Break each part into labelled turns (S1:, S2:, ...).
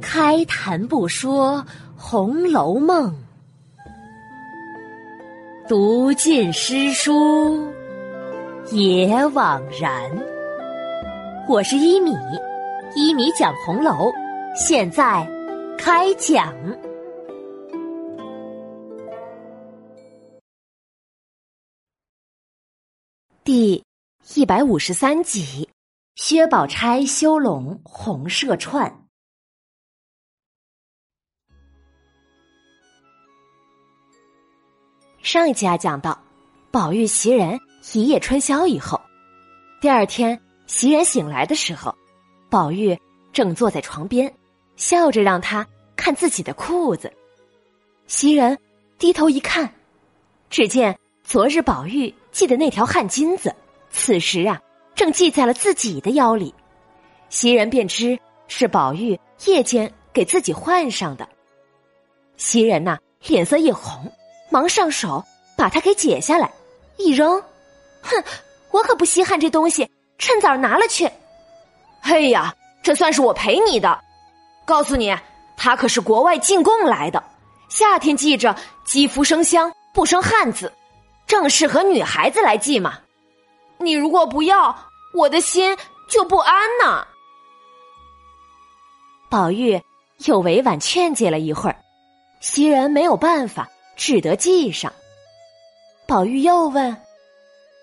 S1: 开谈不说《红楼梦》，读尽诗书也枉然。我是一米，一米讲红楼，现在开讲。第一百五十三集：薛宝钗修拢红麝串。上一集啊，讲到宝玉袭人一夜春宵以后，第二天袭人醒来的时候，宝玉正坐在床边，笑着让他看自己的裤子。袭人低头一看，只见昨日宝玉。系的那条汗巾子，此时啊，正系在了自己的腰里。袭人便知是宝玉夜间给自己换上的。袭人呐，脸色一红，忙上手把它给解下来，一扔，哼，我可不稀罕这东西，趁早拿了去。
S2: 嘿呀，这算是我赔你的。告诉你，它可是国外进贡来的，夏天系着，肌肤生香，不生汗渍。正适合女孩子来系嘛，你如果不要，我的心就不安呐。
S1: 宝玉又委婉劝解了一会儿，袭人没有办法，只得系上。宝玉又问：“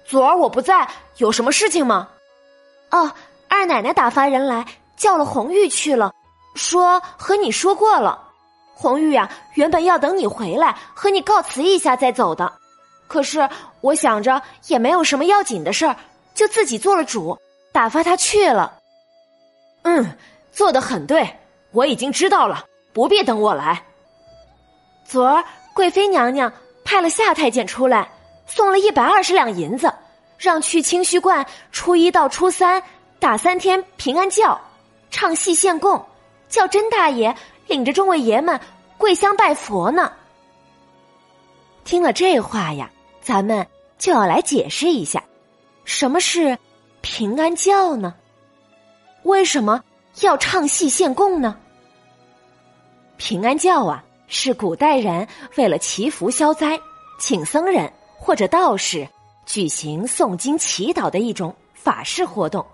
S2: 昨儿我不在，有什么事情吗？”“
S1: 哦，二奶奶打发人来叫了红玉去了，说和你说过了。红玉呀，原本要等你回来和你告辞一下再走的。”可是我想着也没有什么要紧的事儿，就自己做了主，打发他去了。
S2: 嗯，做的很对，我已经知道了，不必等我来。
S1: 昨儿贵妃娘娘派了夏太监出来，送了一百二十两银子，让去清虚观初一到初三打三天平安轿，唱戏献供，叫甄大爷领着众位爷们跪香拜佛呢。听了这话呀。咱们就要来解释一下，什么是平安教呢？为什么要唱戏献供呢？平安教啊，是古代人为了祈福消灾，请僧人或者道士举行诵经祈祷的一种法事活动。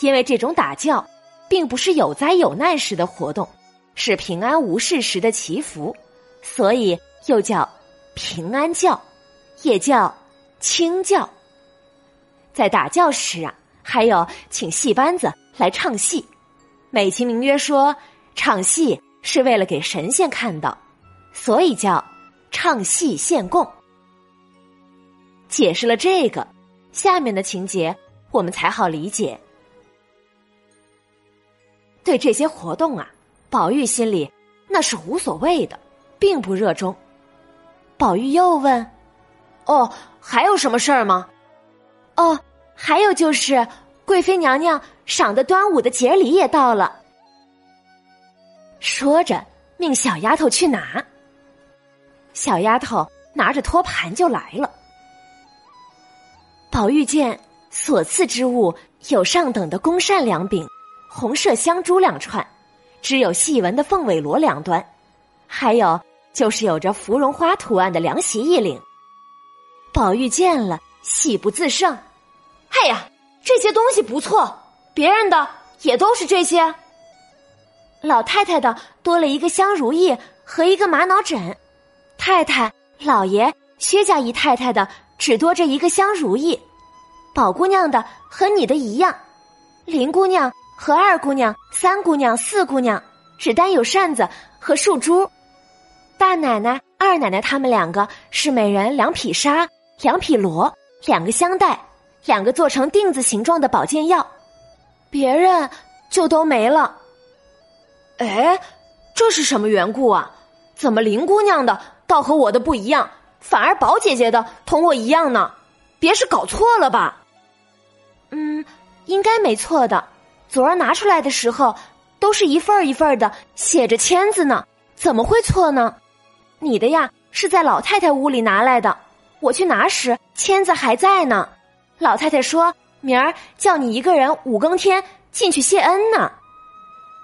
S1: 因为这种打教并不是有灾有难时的活动，是平安无事时的祈福，所以又叫平安教。也叫清教，在打教时啊，还有请戏班子来唱戏，美其名曰说唱戏是为了给神仙看到，所以叫唱戏献供。解释了这个，下面的情节我们才好理解。对这些活动啊，宝玉心里那是无所谓的，并不热衷。宝玉又问。
S2: 哦，还有什么事儿吗？
S1: 哦，还有就是贵妃娘娘赏的端午的节礼也到了。说着，命小丫头去拿。小丫头拿着托盘就来了。宝玉见所赐之物有上等的宫扇两柄，红麝香珠两串，只有细纹的凤尾螺两端，还有就是有着芙蓉花图案的凉席一领。宝玉见了，喜不自胜。
S2: 哎呀，这些东西不错，别人的也都是这些。
S1: 老太太的多了一个香如意和一个玛瑙枕，太太、老爷、薛家姨太太的只多这一个香如意，宝姑娘的和你的一样，林姑娘和二姑娘、三姑娘、四姑娘只单有扇子和树珠，大奶奶、二奶奶他们两个是每人两匹纱。两匹罗，两个香袋，两个做成锭子形状的保健药，别人就都没了。
S2: 哎，这是什么缘故啊？怎么林姑娘的倒和我的不一样，反而宝姐姐的同我一样呢？别是搞错了吧？
S1: 嗯，应该没错的。昨儿拿出来的时候，都是一份一份的，写着签字呢，怎么会错呢？你的呀，是在老太太屋里拿来的。我去拿时，签子还在呢。老太太说明儿叫你一个人五更天进去谢恩呢。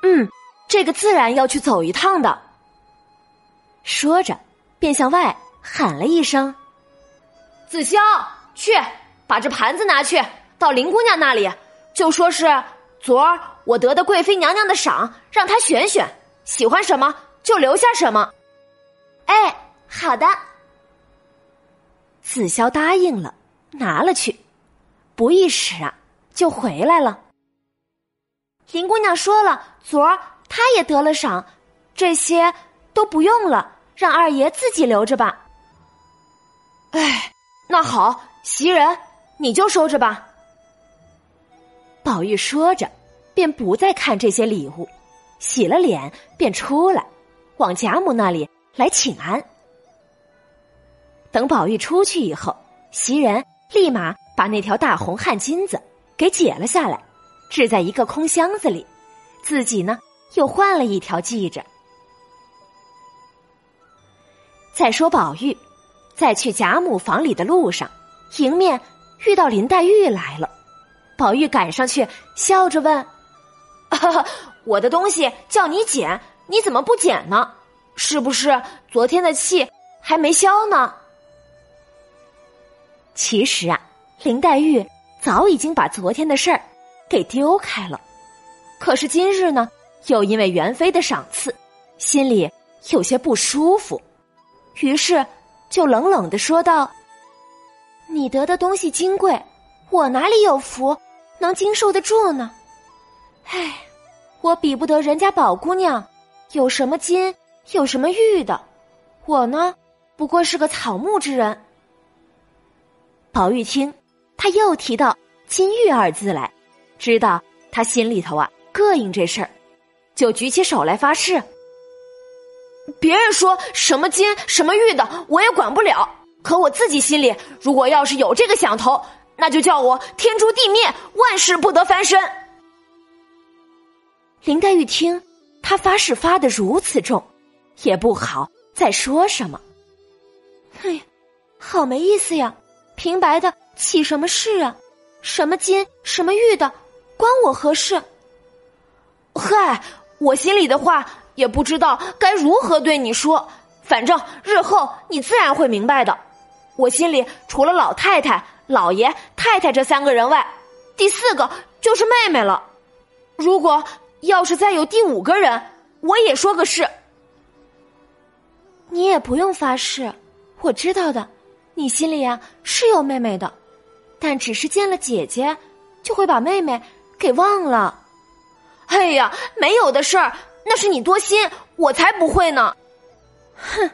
S1: 嗯，这个自然要去走一趟的。说着，便向外喊了一声：“
S2: 子潇，去把这盘子拿去，到林姑娘那里，就说是昨儿我得的贵妃娘娘的赏，让她选选，喜欢什么就留下什么。”
S1: 哎，好的。子潇答应了，拿了去，不一时啊，就回来了。林姑娘说了，昨儿她也得了赏，这些都不用了，让二爷自己留着吧。
S2: 哎，那好，袭人你就收着吧。
S1: 宝玉说着，便不再看这些礼物，洗了脸便出来，往贾母那里来请安。等宝玉出去以后，袭人立马把那条大红汗巾子给解了下来，置在一个空箱子里，自己呢又换了一条系着。再说宝玉，在去贾母房里的路上，迎面遇到林黛玉来了，宝玉赶上去，笑着问：“
S2: 我的东西叫你捡，你怎么不捡呢？是不是昨天的气还没消呢？”
S1: 其实啊，林黛玉早已经把昨天的事儿给丢开了，可是今日呢，又因为元妃的赏赐，心里有些不舒服，于是就冷冷的说道：“你得的东西金贵，我哪里有福能经受得住呢？唉，我比不得人家宝姑娘，有什么金，有什么玉的，我呢，不过是个草木之人。”宝玉听，他又提到“金玉”二字来，知道他心里头啊膈应这事儿，就举起手来发誓：
S2: 别人说什么金什么玉的，我也管不了。可我自己心里，如果要是有这个想头，那就叫我天诛地灭，万事不得翻身。
S1: 林黛玉听他发誓发的如此重，也不好再说什么。嘿，好没意思呀！平白的起什么事啊？什么金什么玉的，关我何事？
S2: 嗨，我心里的话也不知道该如何对你说。反正日后你自然会明白的。我心里除了老太太、老爷、太太这三个人外，第四个就是妹妹了。如果要是再有第五个人，我也说个是。
S1: 你也不用发誓，我知道的。你心里呀是有妹妹的，但只是见了姐姐，就会把妹妹给忘了。
S2: 哎呀，没有的事儿，那是你多心，我才不会呢。
S1: 哼，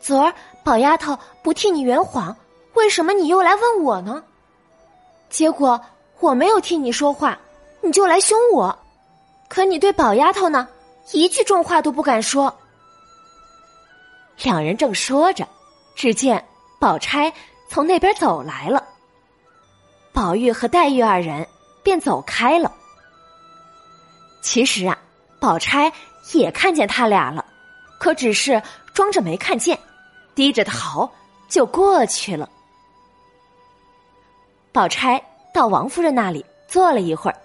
S1: 昨儿宝丫头不替你圆谎，为什么你又来问我呢？结果我没有替你说话，你就来凶我。可你对宝丫头呢，一句重话都不敢说。两人正说着，只见。宝钗从那边走来了，宝玉和黛玉二人便走开了。其实啊，宝钗也看见他俩了，可只是装着没看见，低着头就过去了。宝钗到王夫人那里坐了一会儿，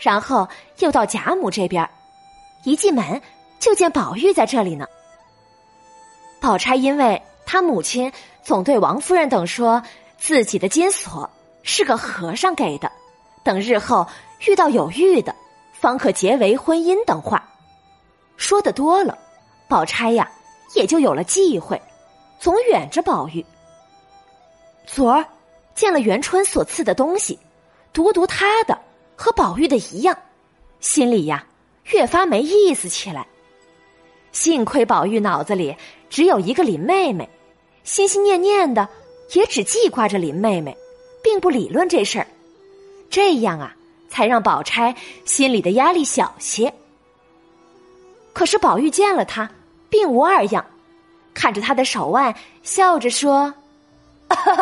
S1: 然后又到贾母这边，一进门就见宝玉在这里呢。宝钗因为。她母亲总对王夫人等说，自己的金锁是个和尚给的，等日后遇到有玉的，方可结为婚姻等话。说的多了，宝钗呀也就有了忌讳，总远着宝玉。昨儿见了元春所赐的东西，独独他的和宝玉的一样，心里呀越发没意思起来。幸亏宝玉脑子里只有一个林妹妹。心心念念的，也只记挂着林妹妹，并不理论这事儿。这样啊，才让宝钗心里的压力小些。可是宝玉见了她，并无二样，看着她的手腕，笑着说：“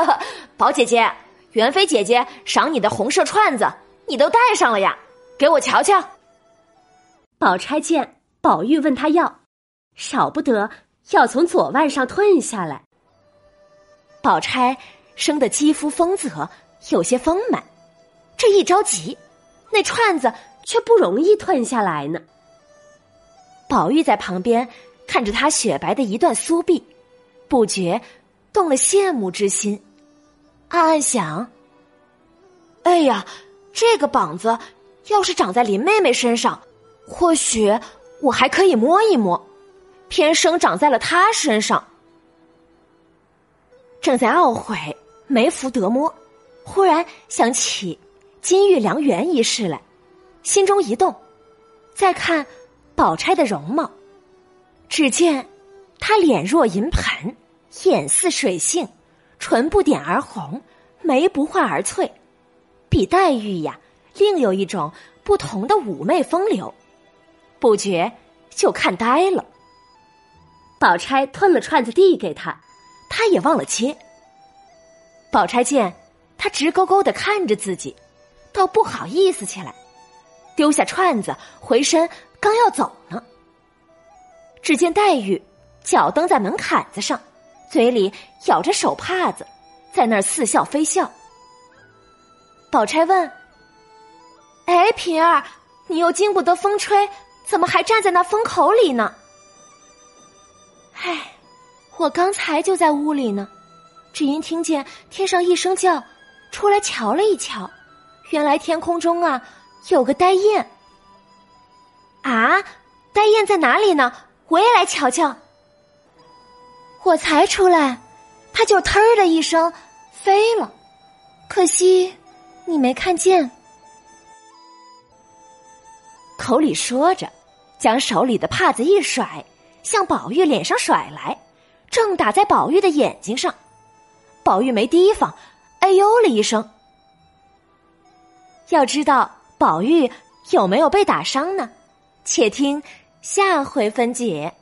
S2: 宝姐姐，元妃姐姐赏你的红色串子，你都戴上了呀？给我瞧瞧。”
S1: 宝钗见宝玉问她要，少不得要从左腕上褪下来。宝钗生的肌肤丰泽，有些丰满，这一着急，那串子却不容易褪下来呢。宝玉在旁边看着他雪白的一段酥臂，不觉动了羡慕之心，暗暗想：“哎呀，这个膀子要是长在林妹妹身上，或许我还可以摸一摸。偏生长在了他身上。”正在懊悔，没福得摸，忽然想起金玉良缘一事来，心中一动，再看。宝钗的容貌，只见她脸若银盘，眼似水杏，唇不点而红，眉不画而翠，比黛玉呀，另有一种不同的妩媚风流，不觉就看呆了。宝钗吞了串子递给他，他也忘了接。宝钗见他直勾勾的看着自己，倒不好意思起来，丢下串子，回身。刚要走呢，只见黛玉脚蹬在门槛子上，嘴里咬着手帕子，在那儿似笑非笑。宝钗问：“哎，平儿，你又经不得风吹，怎么还站在那风口里呢？”“唉，我刚才就在屋里呢，只因听见天上一声叫，出来瞧了一瞧，原来天空中啊有个呆雁。”啊，呆雁在哪里呢？我也来瞧瞧。我才出来，它就呲儿的一声飞了，可惜你没看见。口里说着，将手里的帕子一甩，向宝玉脸上甩来，正打在宝玉的眼睛上。宝玉没提防，哎呦了一声。要知道宝玉有没有被打伤呢？且听下回分解。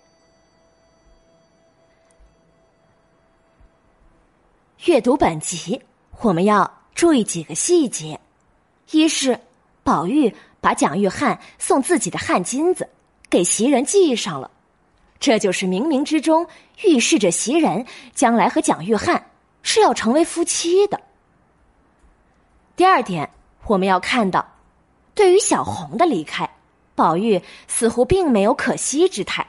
S1: 阅读本集，我们要注意几个细节：一是宝玉把蒋玉菡送自己的汗巾子给袭人系上了，这就是冥冥之中预示着袭人将来和蒋玉菡是要成为夫妻的。第二点，我们要看到对于小红的离开。宝玉似乎并没有可惜之态，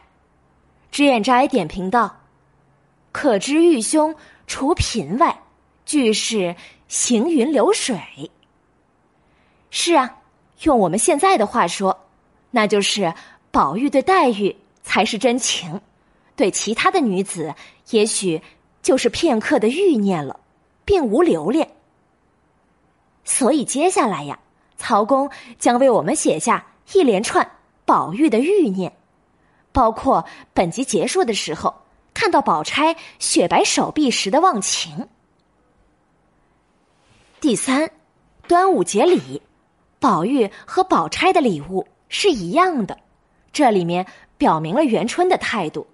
S1: 脂砚斋点评道：“可知玉兄除贫外，俱是行云流水。”是啊，用我们现在的话说，那就是宝玉对黛玉才是真情，对其他的女子也许就是片刻的欲念了，并无留恋。所以接下来呀，曹公将为我们写下。一连串宝玉的欲念，包括本集结束的时候看到宝钗雪白手臂时的忘情。第三，端午节礼，宝玉和宝钗的礼物是一样的，这里面表明了元春的态度，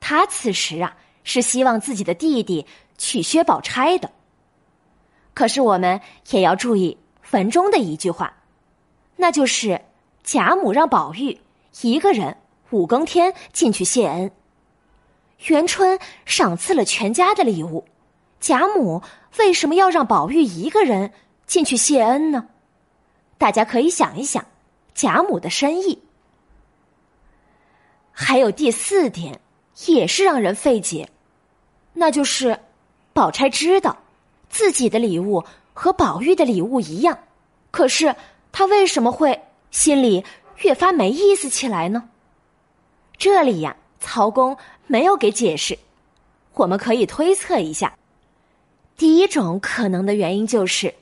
S1: 他此时啊是希望自己的弟弟娶薛宝钗的。可是我们也要注意文中的一句话，那就是。贾母让宝玉一个人五更天进去谢恩。元春赏赐了全家的礼物，贾母为什么要让宝玉一个人进去谢恩呢？大家可以想一想贾母的深意。还有第四点，也是让人费解，那就是宝钗知道自己的礼物和宝玉的礼物一样，可是她为什么会？心里越发没意思起来呢。这里呀，曹公没有给解释，我们可以推测一下。第一种可能的原因就是，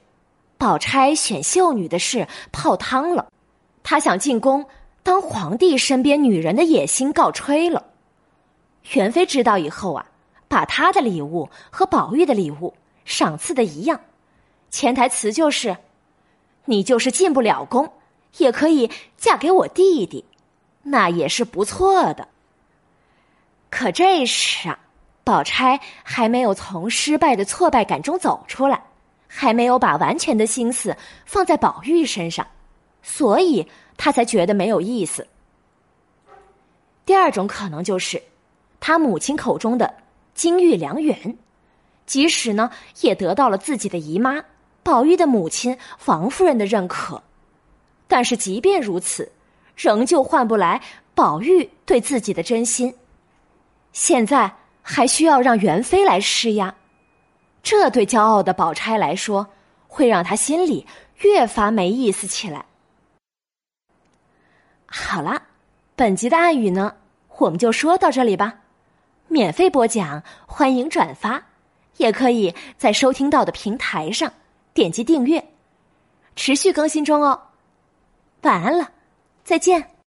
S1: 宝钗选秀女的事泡汤了，她想进宫当皇帝身边女人的野心告吹了。元妃知道以后啊，把她的礼物和宝玉的礼物赏赐的一样，潜台词就是，你就是进不了宫。也可以嫁给我弟弟，那也是不错的。可这时啊，宝钗还没有从失败的挫败感中走出来，还没有把完全的心思放在宝玉身上，所以他才觉得没有意思。第二种可能就是，他母亲口中的金玉良缘，即使呢也得到了自己的姨妈宝玉的母亲王夫人的认可。但是，即便如此，仍旧换不来宝玉对自己的真心。现在还需要让元妃来施压，这对骄傲的宝钗来说，会让她心里越发没意思起来。好啦，本集的暗语呢，我们就说到这里吧。免费播讲，欢迎转发，也可以在收听到的平台上点击订阅，持续更新中哦。晚安了，再见。